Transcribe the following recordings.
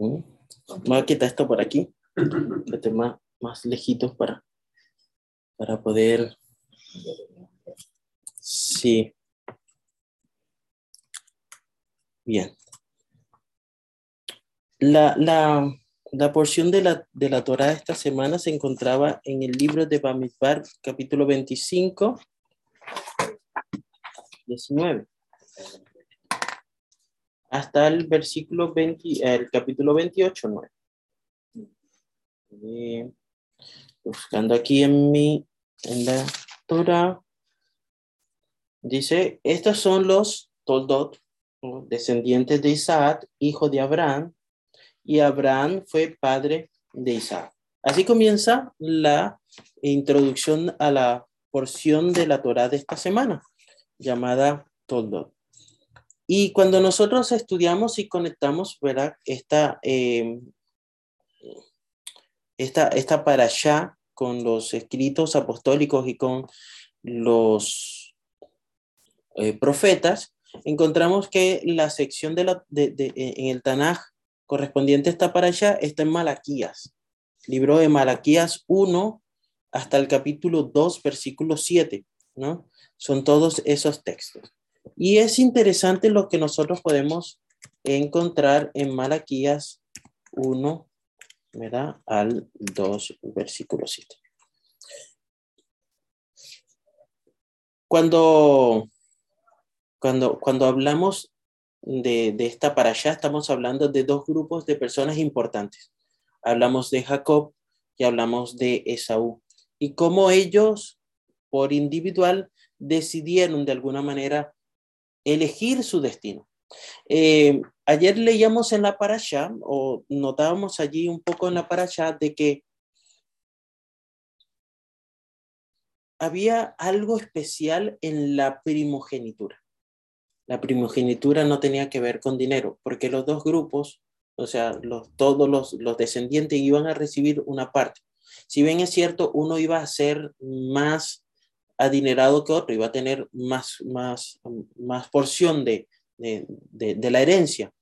Voy a quitar esto por aquí, que más, más lejitos para, para poder... Sí. Bien. La, la, la porción de la, de la Torah esta semana se encontraba en el libro de Bamidbar, capítulo 25, 19, hasta el versículo 20, el capítulo 28, 9. buscando aquí en mi, en la Torah, dice, estos son los Toldot, descendientes de Isaac, hijo de Abraham, y Abraham fue padre de Isaac. Así comienza la introducción a la porción de la Torah de esta semana, llamada Toldot. Y cuando nosotros estudiamos y conectamos, ¿verdad? Esta, eh, esta, esta para allá con los escritos apostólicos y con los eh, profetas, encontramos que la sección de la, de, de, en el Tanaj correspondiente está para allá, está en Malaquías, libro de Malaquías 1 hasta el capítulo 2, versículo 7, ¿no? Son todos esos textos. Y es interesante lo que nosotros podemos encontrar en Malaquías 1, ¿verdad? Al 2, versículo 7. Cuando, cuando, cuando hablamos de, de esta para allá, estamos hablando de dos grupos de personas importantes. Hablamos de Jacob y hablamos de Esaú. Y cómo ellos, por individual, decidieron de alguna manera elegir su destino. Eh, ayer leíamos en la parasha, o notábamos allí un poco en la parasha, de que había algo especial en la primogenitura. La primogenitura no tenía que ver con dinero, porque los dos grupos, o sea, los, todos los, los descendientes iban a recibir una parte. Si bien es cierto, uno iba a ser más adinerado que otro, iba a tener más, más, más porción de, de, de, la herencia.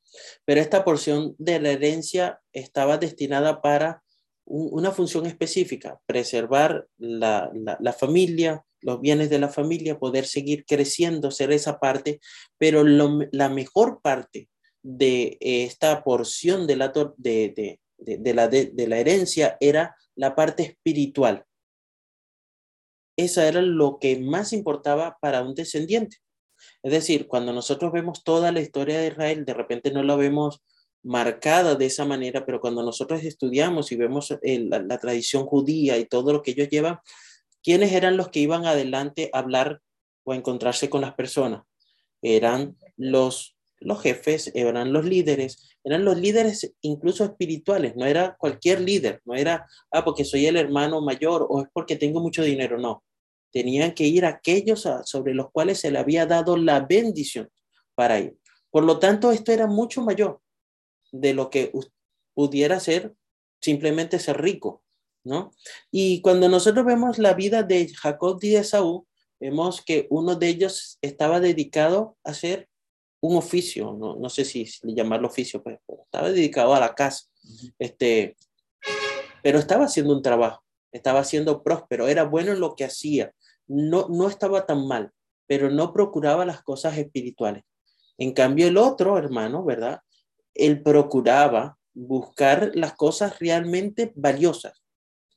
Pero esta porción de la herencia estaba destinada para una función específica, preservar la, la, familia, los bienes de la familia, poder seguir creciendo, ser esa parte, pero la mejor parte de esta porción de la, de, de, la, de la herencia era la parte espiritual, esa era lo que más importaba para un descendiente. Es decir, cuando nosotros vemos toda la historia de Israel, de repente no la vemos marcada de esa manera, pero cuando nosotros estudiamos y vemos la, la, tradición judía y todo lo que ellos llevan, ¿quiénes eran los que iban adelante a hablar o a encontrarse con las personas? Eran los, los jefes, eran los líderes, eran los líderes incluso espirituales, no era cualquier líder, no era, ah, porque soy el hermano mayor o es porque tengo mucho dinero, no tenían que ir aquellos sobre los cuales se le había dado la bendición para ir. Por lo tanto, esto era mucho mayor de lo que pudiera ser simplemente ser rico, ¿no? Y cuando nosotros vemos la vida de Jacob y de Esaú, vemos que uno de ellos estaba dedicado a hacer un oficio, no, no sé si, si llamarlo oficio, pues, estaba dedicado a la casa, este, pero estaba haciendo un trabajo estaba siendo próspero, era bueno en lo que hacía, no, no estaba tan mal, pero no procuraba las cosas espirituales. En cambio, el otro hermano, ¿verdad? Él procuraba buscar las cosas realmente valiosas.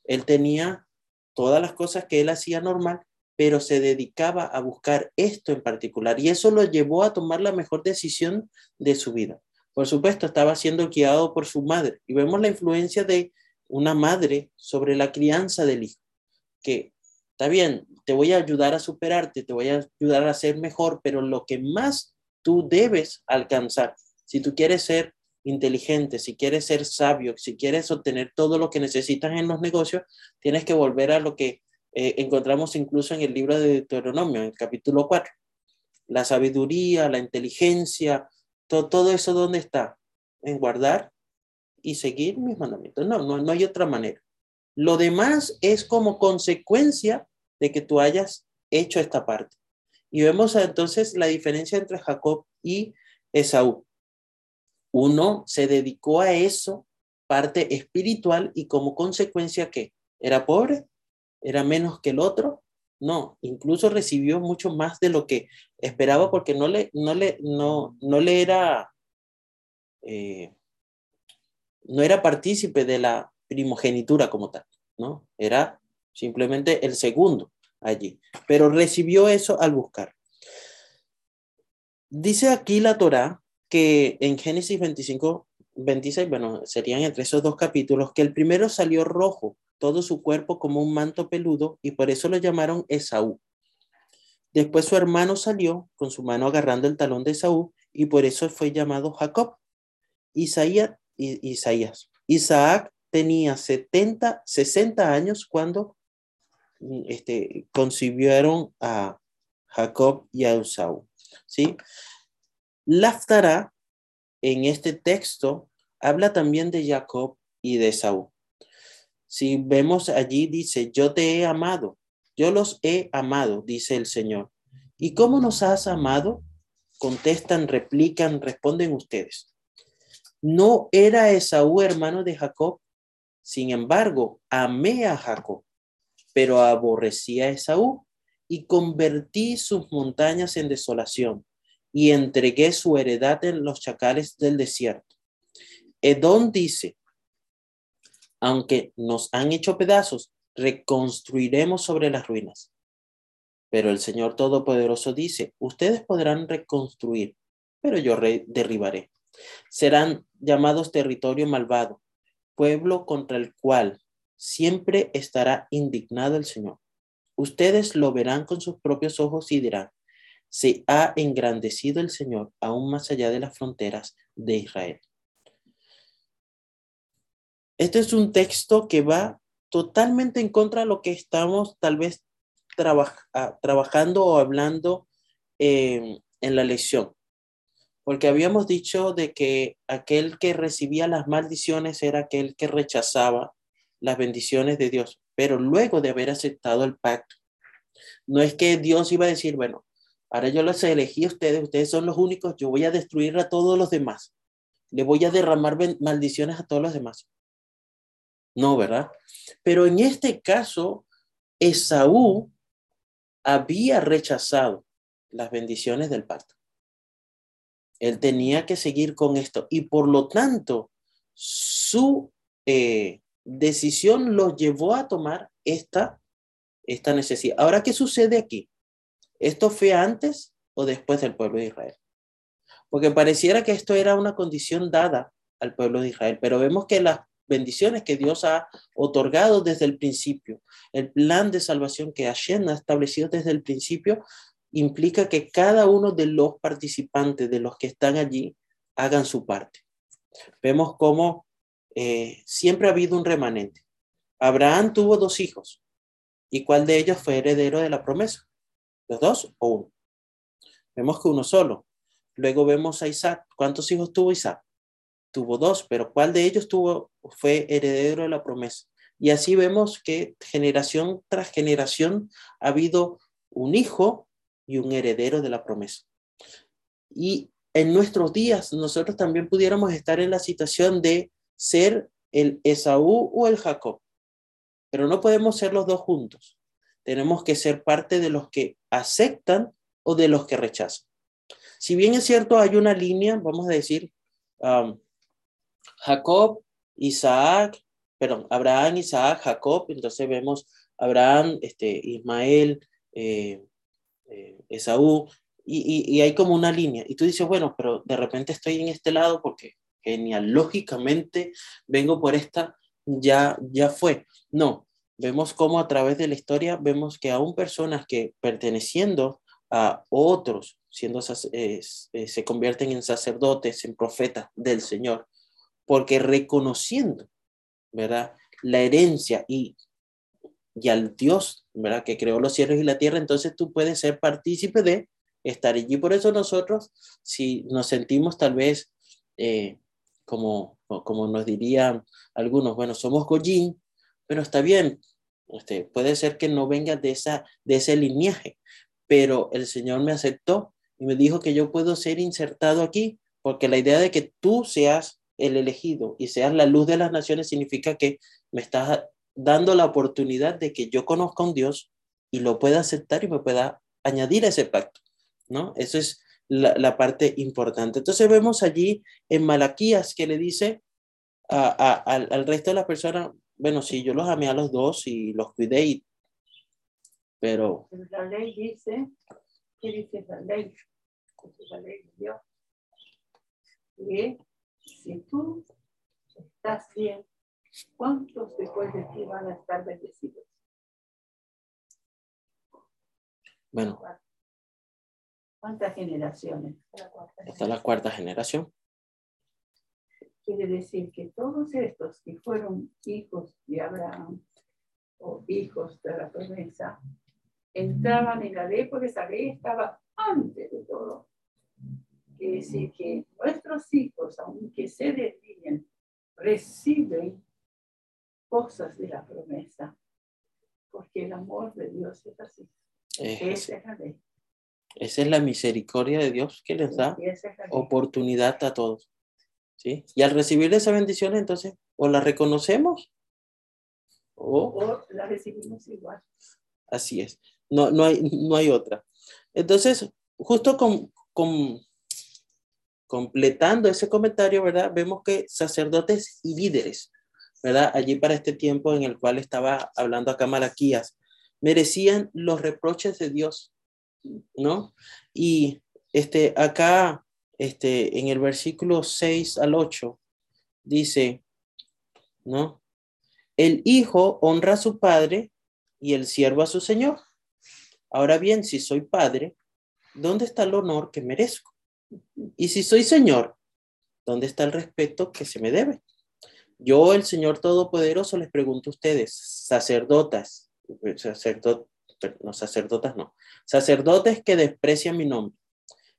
Él tenía todas las cosas que él hacía normal, pero se dedicaba a buscar esto en particular y eso lo llevó a tomar la mejor decisión de su vida. Por supuesto, estaba siendo guiado por su madre y vemos la influencia de una madre sobre la crianza del hijo, que está bien, te voy a ayudar a superarte, te voy a ayudar a ser mejor, pero lo que más tú debes alcanzar, si tú quieres ser inteligente, si quieres ser sabio, si quieres obtener todo lo que necesitas en los negocios, tienes que volver a lo que eh, encontramos incluso en el libro de Deuteronomio, en el capítulo 4. La sabiduría, la inteligencia, todo, todo eso, ¿dónde está? En guardar y seguir mis mandamientos. No, no, no hay otra manera. Lo demás es como consecuencia de que tú hayas hecho esta parte. Y vemos entonces la diferencia entre Jacob y Esaú. Uno se dedicó a eso, parte espiritual, y como consecuencia, ¿qué? ¿Era pobre? ¿Era menos que el otro? No, incluso recibió mucho más de lo que esperaba porque no le, no le, no, no le era, eh, no era partícipe de la primogenitura como tal, ¿no? Era simplemente el segundo allí, pero recibió eso al buscar. Dice aquí la Torá que en Génesis 25, 26, bueno, serían entre esos dos capítulos, que el primero salió rojo, todo su cuerpo como un manto peludo, y por eso lo llamaron Esaú. Después su hermano salió con su mano agarrando el talón de Esaú, y por eso fue llamado Jacob. Isaías, Isaías. Isaac tenía 70, 60 años cuando este, concibieron a Jacob y a Esaú. ¿sí? Laftara, en este texto, habla también de Jacob y de Saúl. Si vemos allí, dice, yo te he amado, yo los he amado, dice el Señor. ¿Y cómo nos has amado? Contestan, replican, responden ustedes. No era Esaú hermano de Jacob, sin embargo, amé a Jacob, pero aborrecí a Esaú y convertí sus montañas en desolación y entregué su heredad en los chacales del desierto. Edom dice, aunque nos han hecho pedazos, reconstruiremos sobre las ruinas. Pero el Señor Todopoderoso dice, ustedes podrán reconstruir, pero yo derribaré. Serán llamados territorio malvado, pueblo contra el cual siempre estará indignado el Señor. Ustedes lo verán con sus propios ojos y dirán, se ha engrandecido el Señor aún más allá de las fronteras de Israel. Este es un texto que va totalmente en contra de lo que estamos tal vez ah, trabajando o hablando en la lección. Porque habíamos dicho de que aquel que recibía las maldiciones era aquel que rechazaba las bendiciones de Dios. Pero luego de haber aceptado el pacto, no es que Dios iba a decir, bueno, Ahora yo los elegí a ustedes, ustedes son los únicos, yo voy a destruir a todos los demás. Le voy a derramar maldiciones a todos los demás. No, ¿verdad? Pero en este caso, Esaú había rechazado las bendiciones del pacto. Él tenía que seguir con esto y por lo tanto su eh, decisión lo llevó a tomar esta, esta necesidad. Ahora, ¿qué sucede aquí? ¿Esto fue antes o después del pueblo de Israel? Porque pareciera que esto era una condición dada al pueblo de Israel, pero vemos que las bendiciones que Dios ha otorgado desde el principio, el plan de salvación que Hashem ha establecido desde el principio, implica que cada uno de los participantes, de los que están allí, hagan su parte. Vemos cómo eh, siempre ha habido un remanente. Abraham tuvo dos hijos. ¿Y cuál de ellos fue heredero de la promesa? ¿Los dos o uno? Vemos que uno solo. Luego vemos a Isaac. ¿Cuántos hijos tuvo Isaac? Tuvo dos, pero ¿cuál de ellos tuvo, fue heredero de la promesa? Y así vemos que generación tras generación ha habido un hijo y un heredero de la promesa. Y en nuestros días nosotros también pudiéramos estar en la situación de ser el Esaú o el Jacob, pero no podemos ser los dos juntos tenemos que ser parte de los que aceptan o de los que rechazan. Si bien es cierto, hay una línea, vamos a decir, um, Jacob, Isaac, perdón, Abraham, Isaac, Jacob, entonces vemos Abraham, este, Ismael, eh, eh, Esaú, y, y, hay como una línea. Y tú dices, bueno, pero de repente estoy en este lado porque genealógicamente vengo por esta, ya, ya fue. No, vemos cómo a través de la historia vemos que aún personas que perteneciendo a otros, siendo eh, se convierten en sacerdotes, en profetas del Señor, porque reconociendo, ¿verdad? La herencia y, y al Dios, ¿verdad? Que creó los cielos y la tierra, entonces tú puedes ser partícipe de estar allí. Por eso nosotros, si nos sentimos tal vez, eh, como, como nos dirían algunos, bueno, somos Goyín, pero está bien, este, puede ser que no venga de, esa, de ese linaje, pero el Señor me aceptó y me dijo que yo puedo ser insertado aquí porque la idea de que tú seas el elegido y seas la luz de las naciones significa que me estás dando la oportunidad de que yo conozca a un Dios y lo pueda aceptar y me pueda añadir a ese pacto, ¿no? Eso es la, parte importante. Entonces vemos allí en Malaquías que le dice al, resto de las personas, bueno, sí, yo los amé a los dos y los cuidé, pero... La ley dice, ¿qué dice la ley? La ley de Dios. Si tú estás bien, ¿cuántos después de ti van a estar bendecidos? Bueno. ¿Cuántas generaciones? Es la cuarta generación. Quiere decir que todos estos que fueron hijos de Abraham o hijos de la promesa, entraban en la ley porque esa ley estaba antes de todo. Quiere decir que nuestros hijos, aunque se desvíen, reciben cosas de la promesa, porque el amor de Dios es así. Esa es la ley. Esa es la misericordia de Dios que les da oportunidad a todos. ¿sí? Y al recibir esa bendición, entonces, o la reconocemos o, la recibimos igual. Así es. No, no, hay, no hay otra. Entonces, justo con, con, completando ese comentario, ¿verdad? Vemos que sacerdotes y líderes, ¿verdad? Allí para este tiempo en el cual estaba hablando acá Malaquías, merecían los reproches de Dios, ¿no? Y este, acá, este, en el versículo 6 al 8, dice, ¿no? El hijo honra a su padre y el siervo a su señor. Ahora bien, si soy padre, ¿dónde está el honor que merezco? Y si soy señor, ¿dónde está el respeto que se me debe? Yo, el Señor Todopoderoso, les pregunto a ustedes, sacerdotas, sacerdotes, no sacerdotas, no, sacerdotes que desprecian mi nombre.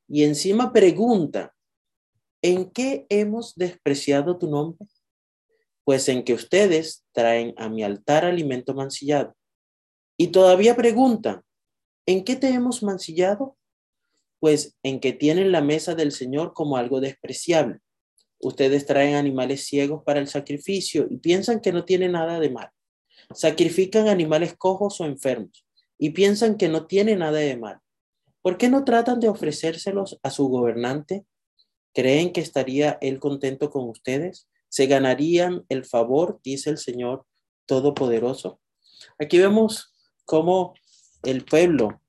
Y encima pregunta, ¿en qué hemos despreciado tu nombre? Pues en que ustedes traen a mi altar alimento mancillado. Y todavía preguntan, ¿en qué te hemos mancillado? Pues en que tienen la mesa del Señor como algo despreciable. Ustedes traen animales ciegos para el sacrificio y piensan que no tiene nada de mal. Sacrifican animales cojos o enfermos y piensan que no tiene nada de mal. ¿Por qué no tratan de ofrecérselos a su gobernante? ¿Creen que estaría él contento con ustedes? ¿Se ganarían el favor, dice el Señor Todopoderoso? Aquí vemos cómo el pueblo,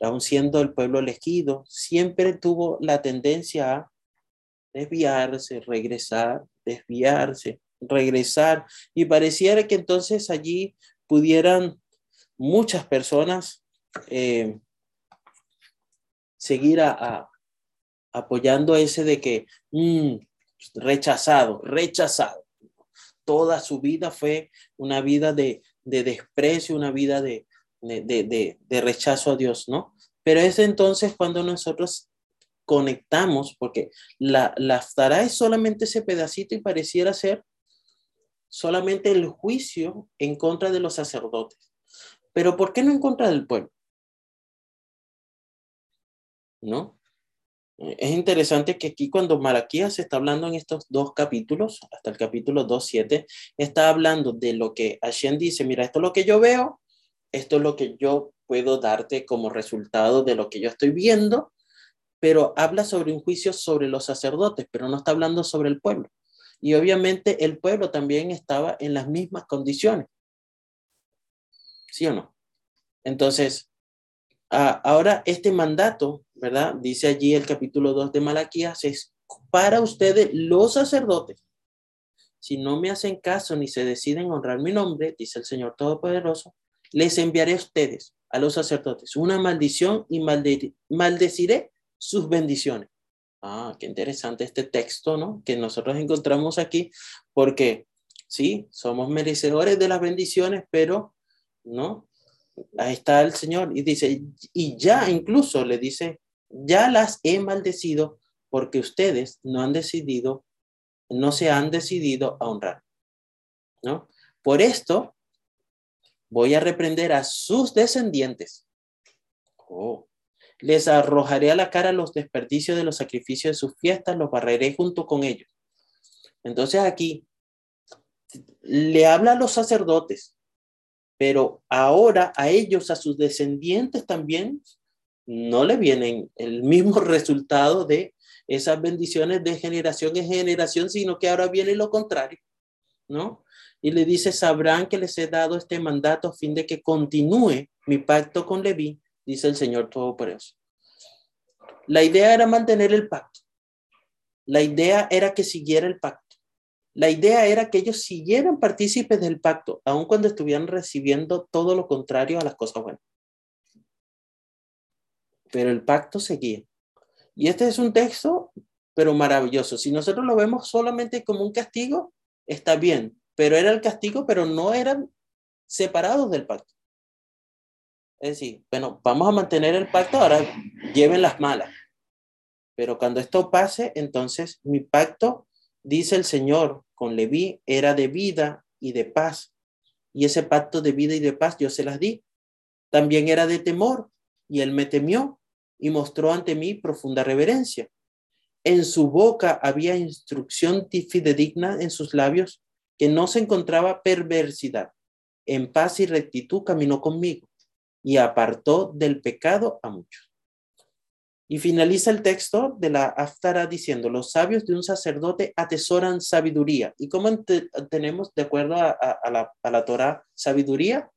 aun siendo el pueblo elegido, siempre tuvo la tendencia a desviarse, regresar, desviarse, regresar. Y pareciera que entonces allí pudieran muchas personas eh, seguir a, apoyando ese de que mm, rechazado, rechazado. Toda su vida fue una vida de, desprecio, una vida de, de, rechazo a Dios, ¿no? Pero es entonces cuando nosotros conectamos, porque la, la es solamente ese pedacito y pareciera ser solamente el juicio en contra de los sacerdotes. Pero ¿por qué no en contra del pueblo? ¿No? Es interesante que aquí cuando Malaquías está hablando en estos dos capítulos, hasta el capítulo 2.7, está hablando de lo que Hashem dice, mira, esto es lo que yo veo, esto es lo que yo puedo darte como resultado de lo que yo estoy viendo, pero habla sobre un juicio sobre los sacerdotes, pero no está hablando sobre el pueblo. Y obviamente el pueblo también estaba en las mismas condiciones. ¿Sí o no? Entonces, ahora este mandato, ¿verdad? Dice allí el capítulo 2 de Malaquías, es para ustedes los sacerdotes. Si no me hacen caso ni se deciden honrar mi nombre, dice el Señor Todopoderoso, les enviaré a ustedes, a los sacerdotes, una maldición y maldeciré sus bendiciones. Ah, qué interesante este texto, ¿no? Que nosotros encontramos aquí, porque sí, somos merecedores de las bendiciones, pero, ¿no? Ahí está el Señor y dice, y ya incluso le dice, ya las he maldecido porque ustedes no han decidido, no se han decidido a honrar, ¿no? Por esto voy a reprender a sus descendientes. Oh, Les arrojaré a la cara los desperdicios de los sacrificios de sus fiestas, los barreré junto con ellos. Entonces aquí le habla a los sacerdotes, pero ahora a ellos, a sus descendientes también, no le vienen el mismo resultado de esas bendiciones de generación en generación, sino que ahora viene lo contrario, ¿no? Y le dice, sabrán que les he dado este mandato a fin de que continúe mi pacto con Leví, dice el Señor Todopoderoso. La idea era mantener el pacto. La idea era que siguiera el pacto. La idea era que ellos siguieran partícipes del pacto, aun cuando estuvieran recibiendo todo lo contrario a las cosas buenas. Pero el pacto seguía. Y este es un texto, pero maravilloso. Si nosotros lo vemos solamente como un castigo, está bien, pero era el castigo, pero no eran separados del pacto. Es decir, bueno, vamos a mantener el pacto, ahora lleven las malas. Pero cuando esto pase, entonces mi pacto dice el Señor con Leví, era de vida y de paz. Y ese pacto de vida y de paz yo se las di. También era de temor, y él me temió y mostró ante mí profunda reverencia. En su boca había instrucción fidedigna en sus labios, que no se encontraba perversidad. En paz y rectitud caminó conmigo y apartó del pecado a muchos. Y finaliza el texto de la Aftara diciendo, los sabios de un sacerdote atesoran sabiduría. ¿Y cómo tenemos, de acuerdo a, la, a Torah, sabiduría?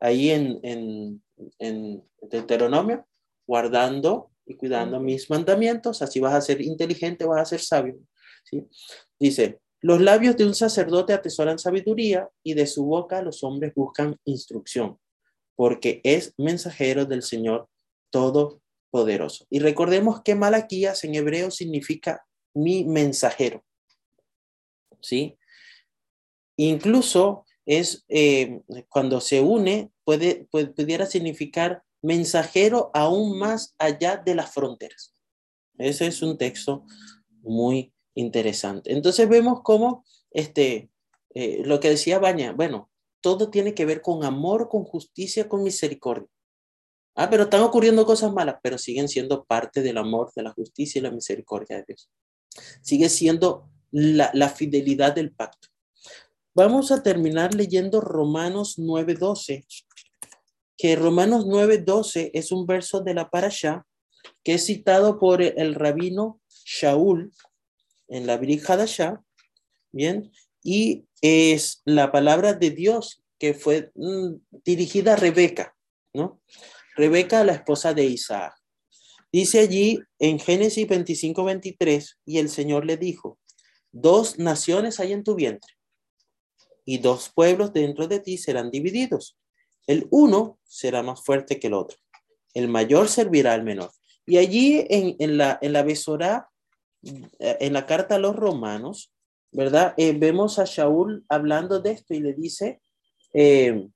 Ahí en, en, en Deuteronomio, guardando y cuidando mis mandamientos, así vas a ser inteligente, vas a ser sabio. ¿sí? Dice, los labios de un sacerdote atesoran sabiduría y de su boca los hombres buscan instrucción, porque es mensajero del Señor todo poderoso. Y recordemos que Malaquías en hebreo significa mi mensajero. ¿Sí? Incluso es eh, cuando se une, puede, pudiera significar mensajero aún más allá de las fronteras. Ese es un texto muy interesante. Entonces vemos cómo este, eh, lo que decía Baña, bueno, todo tiene que ver con amor, con justicia, con misericordia. Ah, pero están ocurriendo cosas malas, pero siguen siendo parte del amor, de la justicia y la misericordia de Dios. Sigue siendo la, fidelidad del pacto. Vamos a terminar leyendo Romanos 9:12, que Romanos 9:12 es un verso de la parasha que es citado por el rabino Shaul en la Brit bien, y es la palabra de Dios que fue mm, dirigida a Rebeca, ¿no? Rebeca, la esposa de Isaac. Dice allí en Génesis 25, 23, y el Señor le dijo, dos naciones hay en tu vientre, y dos pueblos dentro de ti serán divididos. El uno será más fuerte que el otro. El mayor servirá al menor. Y allí en, la, en la Besorá, eh, en la carta a los romanos, ¿verdad? Eh, vemos a Shaul hablando de esto y le dice, eh,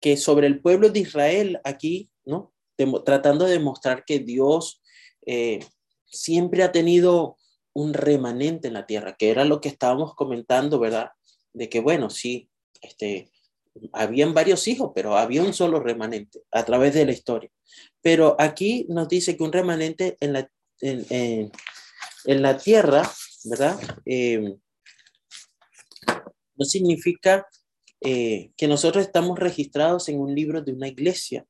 que sobre el pueblo de Israel aquí, ¿no? tratando de demostrar que Dios eh, siempre ha tenido un remanente en la tierra, que era lo que estábamos comentando, ¿verdad? De que, bueno, sí, este, habían varios hijos, pero había un solo remanente a través de la historia. Pero aquí nos dice que un remanente en la, en, la tierra, ¿verdad? Eh, no significa eh, que nosotros estamos registrados en un libro de una iglesia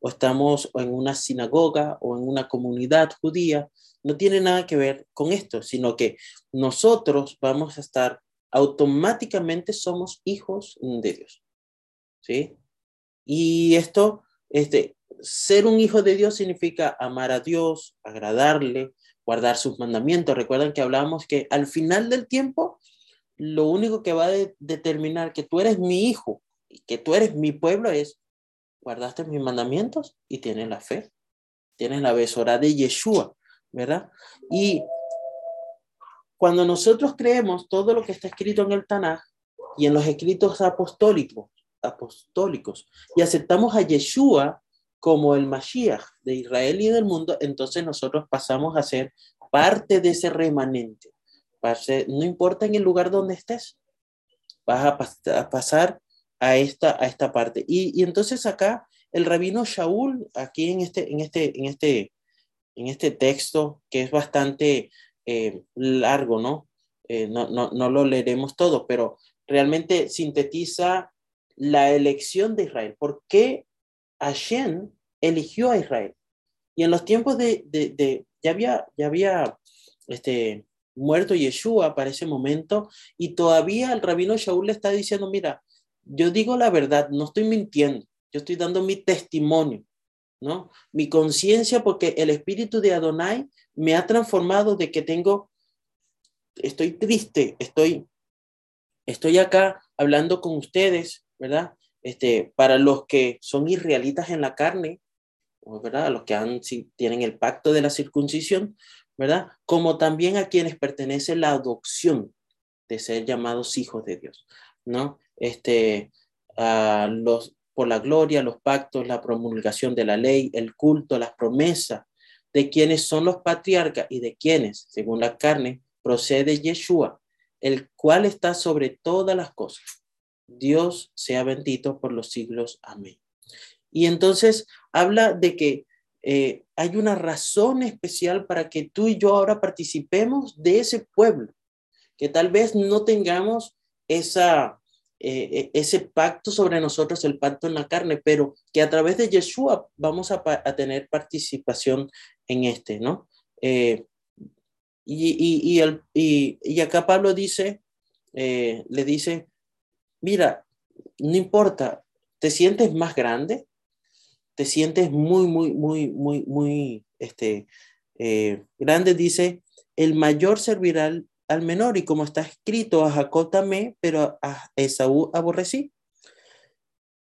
o estamos en una sinagoga o en una comunidad judía, no tiene nada que ver con esto, sino que nosotros vamos a estar automáticamente somos hijos de Dios. ¿Sí? Y esto, este, ser un hijo de Dios significa amar a Dios, agradarle, guardar sus mandamientos. Recuerdan que hablamos que al final del tiempo lo único que va a determinar que tú eres mi hijo y que tú eres mi pueblo es, guardaste mis mandamientos y tienes la fe, tienes la besora de Yeshua, ¿verdad? Y cuando nosotros creemos todo lo que está escrito en el Tanaj y en los escritos apostólicos, apostólicos y aceptamos a Yeshua como el Mashiach de Israel y del mundo, entonces nosotros pasamos a ser parte de ese remanente no importa en el lugar donde estés, vas a, pasar a esta, a esta parte. Y, entonces acá el rabino Shaul, aquí en este, en este, en este, en este texto, que es bastante eh, largo, ¿no? Eh, ¿no? ¿no? No lo leeremos todo, pero realmente sintetiza la elección de Israel. ¿Por qué Hashem eligió a Israel? Y en los tiempos de, de, ya había, ya había este, muerto Yeshua para ese momento y todavía el rabino Shaul le está diciendo, mira, yo digo la verdad, no estoy mintiendo, yo estoy dando mi testimonio, ¿no? Mi conciencia porque el espíritu de Adonai me ha transformado de que tengo, estoy triste, estoy, estoy acá hablando con ustedes, ¿verdad? Este, para los que son israelitas en la carne, ¿verdad? Los que han, tienen el pacto de la circuncisión, ¿verdad? Como también a quienes pertenece la adopción de ser llamados hijos de Dios, ¿no? Este, a los, por la gloria, los pactos, la promulgación de la ley, el culto, las promesas de quienes son los patriarcas y de quienes, según la carne, procede Yeshua, el cual está sobre todas las cosas. Dios sea bendito por los siglos. Amén. Y entonces habla de que eh, hay una razón especial para que tú y yo ahora participemos de ese pueblo, que tal vez no tengamos esa, eh, eh, ese pacto sobre nosotros, el pacto en la carne, pero que a través de Yeshua vamos a, tener participación en este, ¿no? y, y, y, acá Pablo dice, le dice, mira, no importa, ¿te sientes más grande? te sientes muy, muy, muy, muy, muy este, eh, grande, dice, el mayor servirá al, menor, y como está escrito, a Jacob tamé, pero a Esaú aborrecí.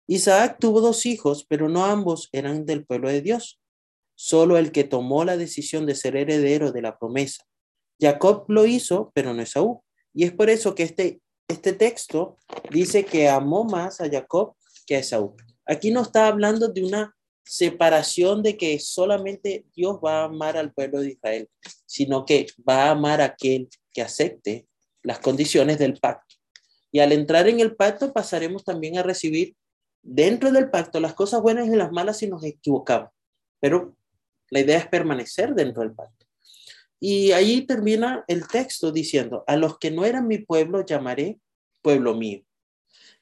Isaac tuvo dos hijos, pero no ambos eran del pueblo de Dios. Solo el que tomó la decisión de ser heredero de la promesa. Jacob lo hizo, pero no Esaú. Y es por eso que este, este texto dice que amó más a Jacob que a Esaú. Aquí no está hablando de una separación de que solamente Dios va a amar al pueblo de Israel, sino que va a amar a aquel que acepte las condiciones del pacto. Y al entrar en el pacto pasaremos también a recibir dentro del pacto las cosas buenas y las malas si nos equivocamos. Pero la idea es permanecer dentro del pacto. Y ahí termina el texto diciendo, a los que no eran mi pueblo llamaré pueblo mío.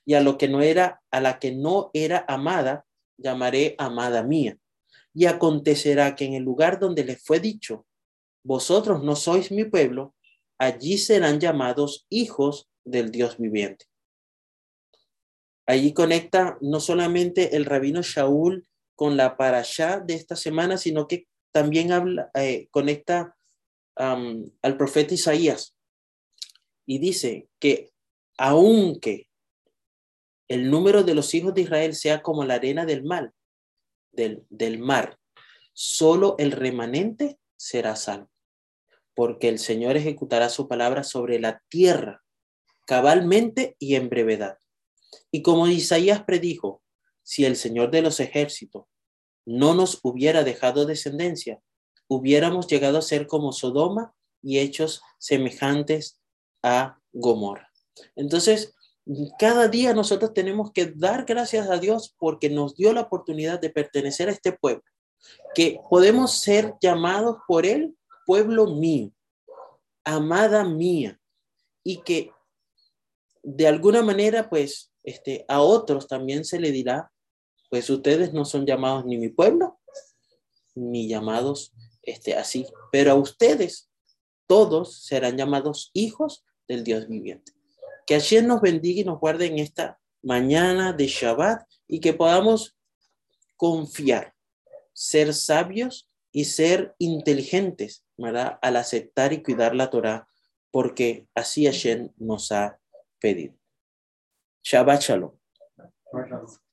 Y a lo que no era, a la que no era amada, llamaré amada mía. Y acontecerá que en el lugar donde les fue dicho, vosotros no sois mi pueblo, allí serán llamados hijos del Dios viviente. Allí conecta no solamente el rabino Shaul con la parashá de esta semana, sino que también habla, eh, conecta al profeta Isaías y dice que aunque el número de los hijos de Israel sea como la arena del mar, del, mar, solo el remanente será salvo, porque el Señor ejecutará su palabra sobre la tierra, cabalmente y en brevedad. Y como Isaías predijo, si el Señor de los ejércitos no nos hubiera dejado descendencia, hubiéramos llegado a ser como Sodoma y hechos semejantes a Gomorra. Entonces, cada día nosotros tenemos que dar gracias a Dios porque nos dio la oportunidad de pertenecer a este pueblo, que podemos ser llamados por él pueblo mío, amada mía, y que de alguna manera, pues, este, a otros también se le dirá, pues ustedes no son llamados ni mi pueblo, ni llamados este, así, pero a ustedes todos serán llamados hijos del Dios viviente. Que ayer nos bendiga y nos guarde en esta mañana de Shabbat y que podamos confiar, ser sabios y ser inteligentes, ¿verdad? Al aceptar y cuidar la Torah, porque así Hashem nos ha pedido. Shabbat Shalom.